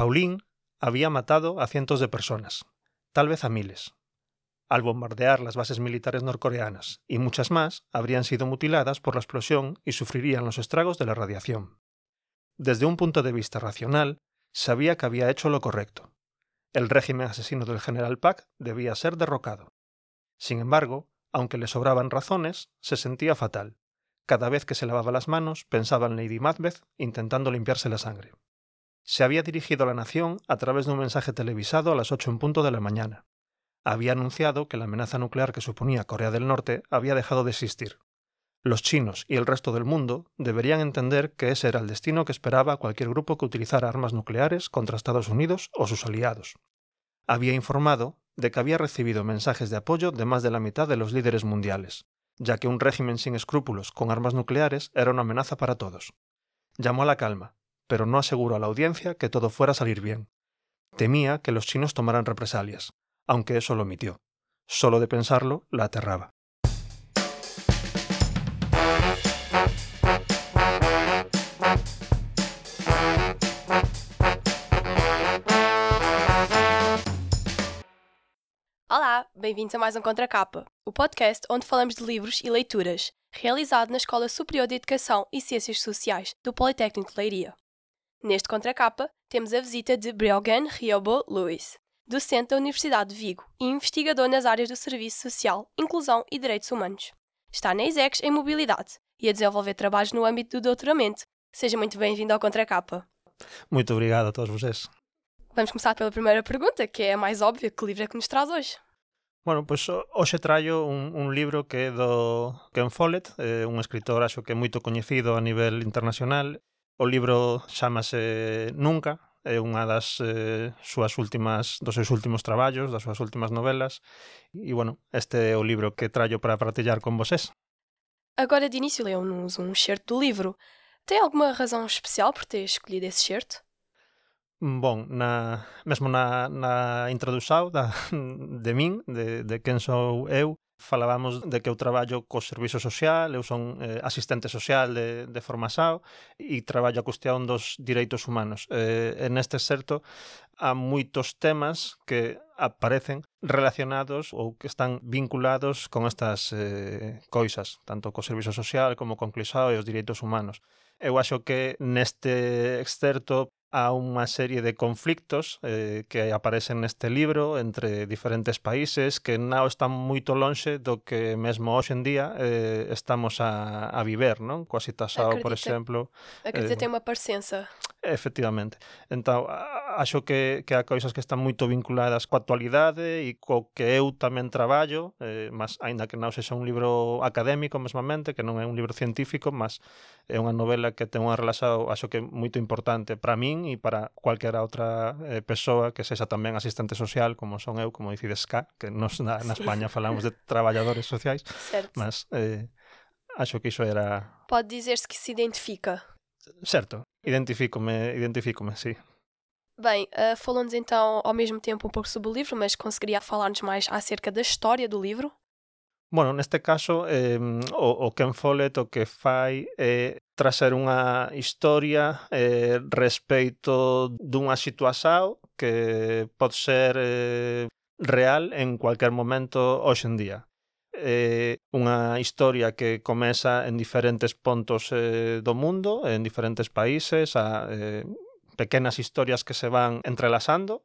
Pauline había matado a cientos de personas, tal vez a miles. Al bombardear las bases militares norcoreanas y muchas más habrían sido mutiladas por la explosión y sufrirían los estragos de la radiación. Desde un punto de vista racional, sabía que había hecho lo correcto. El régimen asesino del general Pak debía ser derrocado. Sin embargo, aunque le sobraban razones, se sentía fatal. Cada vez que se lavaba las manos, pensaba en Lady Macbeth intentando limpiarse la sangre. Se había dirigido a la nación a través de un mensaje televisado a las ocho en punto de la mañana. Había anunciado que la amenaza nuclear que suponía Corea del Norte había dejado de existir. Los chinos y el resto del mundo deberían entender que ese era el destino que esperaba cualquier grupo que utilizara armas nucleares contra Estados Unidos o sus aliados. Había informado de que había recibido mensajes de apoyo de más de la mitad de los líderes mundiales, ya que un régimen sin escrúpulos con armas nucleares era una amenaza para todos. Llamó a la calma, pero no aseguró a la audiencia que todo fuera a salir bien. Temía que los chinos tomaran represalias, aunque eso lo omitió. Solo de pensarlo la aterraba. Olá, bem-vindos a mais um Contracapa, o podcast onde falamos de livros e leituras, realizado na Escola Superior de Educação e Ciências Sociais do Politécnico de Leiria. Neste Contracapa, temos a visita de Briogan Riobo Lewis, docente da Universidade de Vigo e investigador nas áreas do Serviço Social, Inclusão e Direitos Humanos. Está na ISEX em Mobilidade e a desenvolver trabalhos no âmbito do doutoramento. Seja muito bem-vindo ao Contracapa. Muito obrigado a todos vocês. Vamos começar pela primeira pergunta, que é a mais óbvia. Que livro é que nos traz hoje? Bueno, pois pues, hoxe traio un, un libro que é do Ken Follett, eh, un escritor acho que é moito coñecido a nivel internacional. O libro chamase Nunca, é unha das eh, súas últimas dos seus últimos traballos, das súas últimas novelas. E bueno, este é o libro que traio para partillar con vosés. Agora de início leu-nos um excerto do livro. Tem alguma razão especial por ter escolhido esse excerto? Bon, na, mesmo na, na introdução da, de min, de, de quen sou eu, falábamos de que eu traballo co Servizo Social, eu son eh, asistente social de, de Formasao e traballo a cuestión dos direitos humanos. Eh, en este certo há moitos temas que aparecen relacionados ou que están vinculados con estas eh, coisas, tanto co Servizo Social como con Clisao e os direitos humanos. Eu acho que neste excerto a unha serie de conflictos eh, que aparecen neste libro entre diferentes países que non están moito lonxe do que mesmo hoxe en día eh, estamos a, a viver, non? Coa citaxao, por exemplo... Acredita eh, ten unha parecenza. Efectivamente. Entón, acho que, que há cousas que están moito vinculadas coa actualidade e co que eu tamén traballo, eh, mas aínda que non sexa un libro académico mesmamente, que non é un libro científico, mas é unha novela que ten unha relación, acho que moito importante para min e para cualquera outra eh, persoa que sexa tamén asistente social, como son eu, como dicides cá, que nos na, na España falamos de traballadores sociais, certo. mas eh, acho que iso era... Pode dizer-se que se identifica. Certo, identifico-me, identifico-me, sí. Bem, uh, falando-nos então ao mesmo tempo um pouco sobre o livro, mas conseguiria falar-nos mais acerca da história do livro? Bueno, neste caso, eh, o, o Ken Follett o que fai é trazer unha historia eh, respeito dunha situación que pode ser eh, real en cualquier momento hoxe en día eh, unha historia que comeza en diferentes pontos eh, do mundo, en diferentes países, a eh, pequenas historias que se van entrelazando.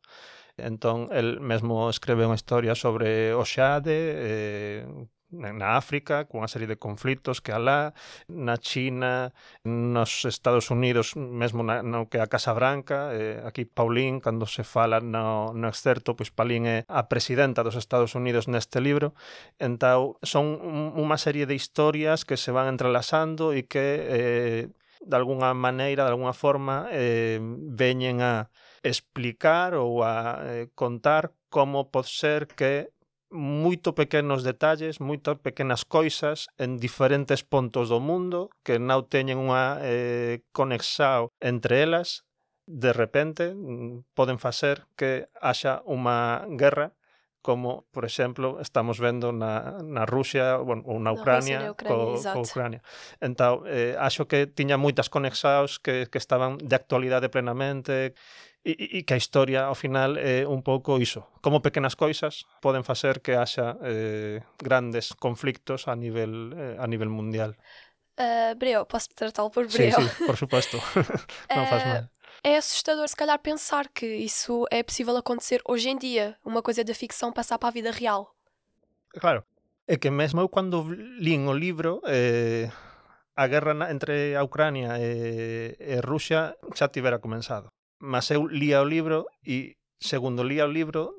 Entón, el mesmo escreve unha historia sobre o Xade, eh, na África, cunha serie de conflitos que alá, na China, nos Estados Unidos, mesmo na, no que a Casa Branca, eh, aquí Paulín, cando se fala no, no excerto, pois Paulín é a presidenta dos Estados Unidos neste libro, entao son unha serie de historias que se van entrelazando e que eh, de alguna maneira, de alguna forma, eh, veñen a explicar ou a eh, contar como pode ser que moito pequenos detalles, moitas pequenas coisas en diferentes pontos do mundo que non teñen unha eh, conexao entre elas, de repente mm, poden facer que haxa unha guerra como, por exemplo, estamos vendo na, na Rusia bueno, ou na Ucrania, no, co, co Ucrania. Entao, eh, acho que tiña moitas conexaos que, que estaban de actualidade plenamente, e, que a historia, ao final, é un pouco iso. Como pequenas coisas poden facer que haxa eh, grandes conflictos a nivel, eh, a nivel mundial. Uh, Breu, posso tratá-lo por Breu? Sim, sim, por suposto. Não faz mal. É assustador, se calhar, pensar que isso é possível acontecer hoje em dia. Uma coisa da ficção passar para a vida real. Claro. É que mesmo eu, quando lín o libro, eh, a guerra entre a Ucrania e, e Rusia xa tivera comenzado. mas eu lía o libro e segundo lía o libro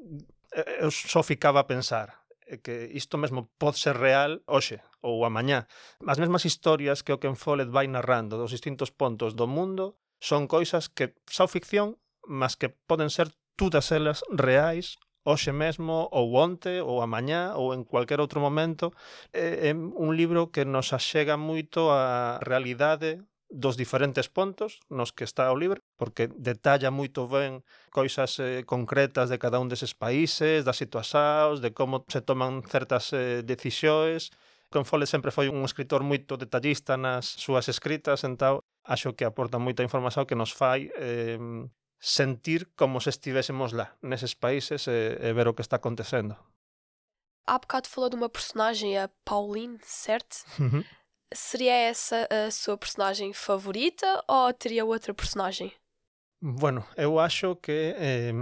eh, eu só ficaba a pensar eh, que isto mesmo pode ser real hoxe ou amañá. As mesmas historias que o Ken Follett vai narrando dos distintos pontos do mundo son coisas que xa ficción, mas que poden ser todas elas reais hoxe mesmo, ou onte, ou amañá, ou en cualquier outro momento. É, é un libro que nos axega moito a realidade dos diferentes pontos nos que está o libro porque detalla moito ben coisas eh, concretas de cada un deses países, das situacións, de como se toman certas eh, decisións. Confole sempre foi un escritor moito detallista nas súas escritas, entao acho que aporta moita información que nos fai eh, sentir como se estivésemos lá, neses países e, e ver o que está acontecendo. Há bocado falou de uma personagem, a Pauline, certo? Uhum. Seria essa a sua personagem favorita ou teria outra personagem? Bueno, eu acho que eh,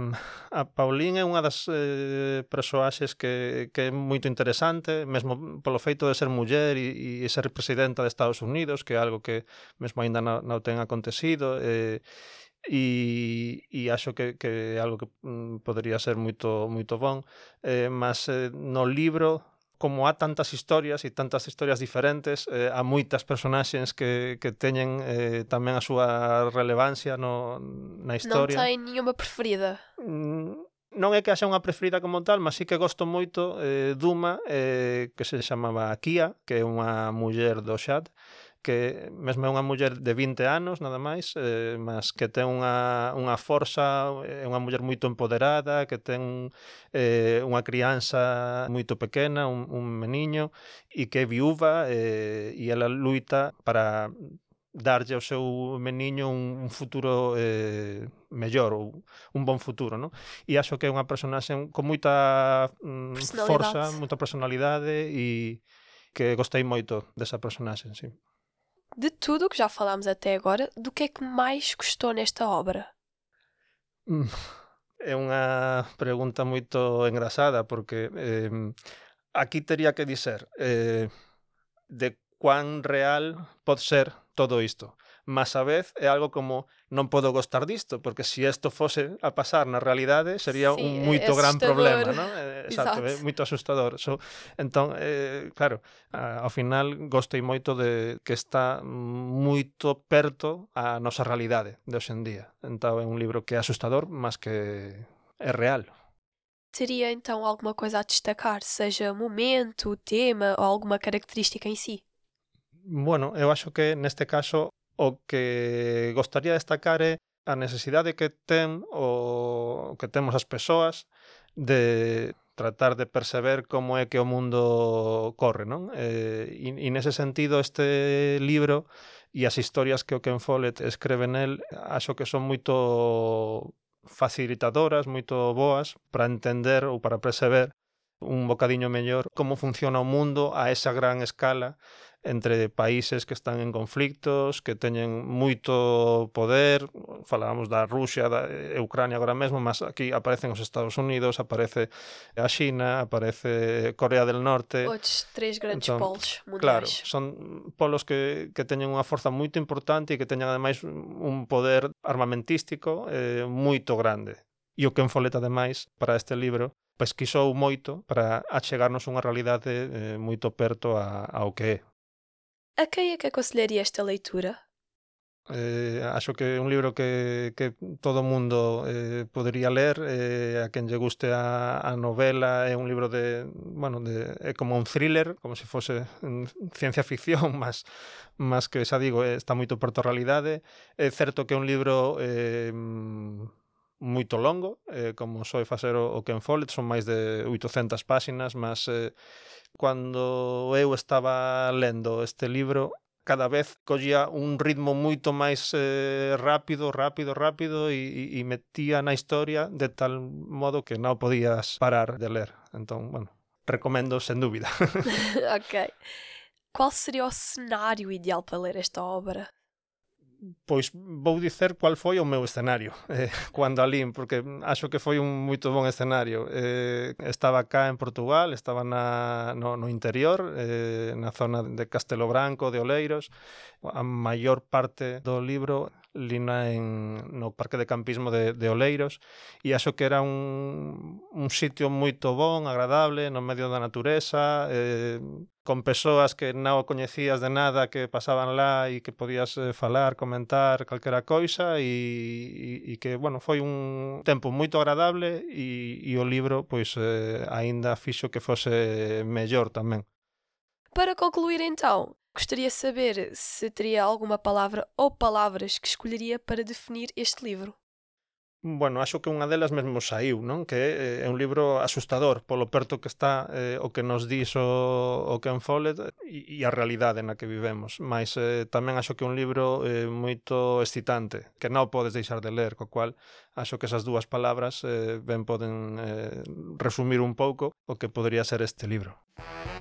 a Pauline é unha das eh, persoaxes que, que é moito interesante, mesmo polo feito de ser muller e, e ser presidenta de Estados Unidos, que é algo que mesmo aínda non, non ten acontecido, eh, e, e acho que, que é algo que mm, podría ser moito, moito bon, eh, mas eh, no libro como há tantas historias e tantas historias diferentes, eh, há moitas personaxes que, que teñen eh, tamén a súa relevancia no, na historia. Non hai nenhuma preferida? Mm, non é que haxa unha preferida como tal, mas sí que gosto moito eh, Duma, eh, que se chamaba Kia, que é unha muller do Xad, que mesmo é unha muller de 20 anos nada máis, eh, mas que ten unha, unha forza, é unha muller moito empoderada, que ten eh, unha crianza moito pequena, un, un meniño, e que é viúva eh, e ela luita para darlle ao seu meniño un, un futuro eh, mellor ou un bon futuro, non? E acho que é unha personaxe con moita mm, forza, moita personalidade e que gostei moito desa personaxe, sí. De tudo o que já falámos até agora, do que é que mais gostou nesta obra? É unha pregunta moito engrasada porque eh, aquí teria que dizer eh, de cuán real pode ser todo isto mas a vez é algo como non podo gostar disto, porque se si isto fose a pasar na realidade sería sí, un moito gran problema, non? Eh, exacto, é moito asustador. So, entón, eh, claro, ao final gostei moito de que está moito perto a nosa realidade de hoxendía. Entón é un libro que é asustador, mas que é real. Teria então alguma coisa a destacar, seja momento, tema ou alguma característica em si? Bueno, eu acho que neste caso o que gostaría destacar é a necesidade que ten o que temos as persoas de tratar de perceber como é que o mundo corre, non? Eh, e, e nese sentido este libro e as historias que o Ken Follett escreve nel acho que son moito facilitadoras, moito boas para entender ou para perceber un bocadiño mellor como funciona o mundo a esa gran escala entre países que están en conflictos, que teñen moito poder, falábamos da Rusia, da Ucrania agora mesmo, mas aquí aparecen os Estados Unidos, aparece a China, aparece Corea del Norte. Os tres grandes entón, polos mundiais. Claro, son polos que, que teñen unha forza moito importante e que teñen ademais un poder armamentístico eh, moito grande. E o Ken Follett, ademais, para este libro, pesquisou moito para achegarnos unha realidade eh, moito perto a, ao que é a quem é que aconselharia esta leitura? Eh, acho que é un libro que, que todo mundo eh, podería ler eh, a quen lle guste a, a novela é un libro de, bueno, de, é como un thriller, como se fose mm, ciencia ficción, mas, mas que xa digo, eh, está moito porto realidade é certo que é un libro eh, mm, moito longo, eh, como soe facer o, Ken Follett, son máis de 800 páxinas, mas eh, cando eu estaba lendo este libro, cada vez collía un ritmo moito máis eh, rápido, rápido, rápido e, e metía na historia de tal modo que non podías parar de ler. Entón, bueno, recomendo sen dúbida. ok. Qual sería o cenário ideal para ler esta obra? pois vou dicer cual foi o meu escenario eh, cando alín, porque acho que foi un moito bon escenario. Eh, estaba cá en Portugal, estaba na, no, no interior, eh, na zona de Castelo Branco, de Oleiros. A maior parte do libro lina en, no parque de campismo de, de Oleiros e acho que era un, un sitio moito bon, agradable, no medio da natureza, eh, con persoas que non o coñecías de nada que pasaban lá e que podías eh, falar, comentar calquera coisa e, e, e que, bueno, foi un tempo moito agradable e, e o libro, pois, eh, aínda fixo que fose eh, mellor tamén. Para concluir então, Gostaria de saber se teria alguma palavra ou palavras que escolheria para definir este libro. Bueno, acho que unha delas mesmo saiu, non? Que eh, é un libro asustador polo perto que está eh, o que nos dís o, o Ken Follett e, e a realidade na que vivemos. Mas eh, tamén acho que é un libro eh, moito excitante, que non podes deixar de ler, co cual acho que esas dúas palabras eh, ben poden eh, resumir un pouco o que podría ser este libro. Música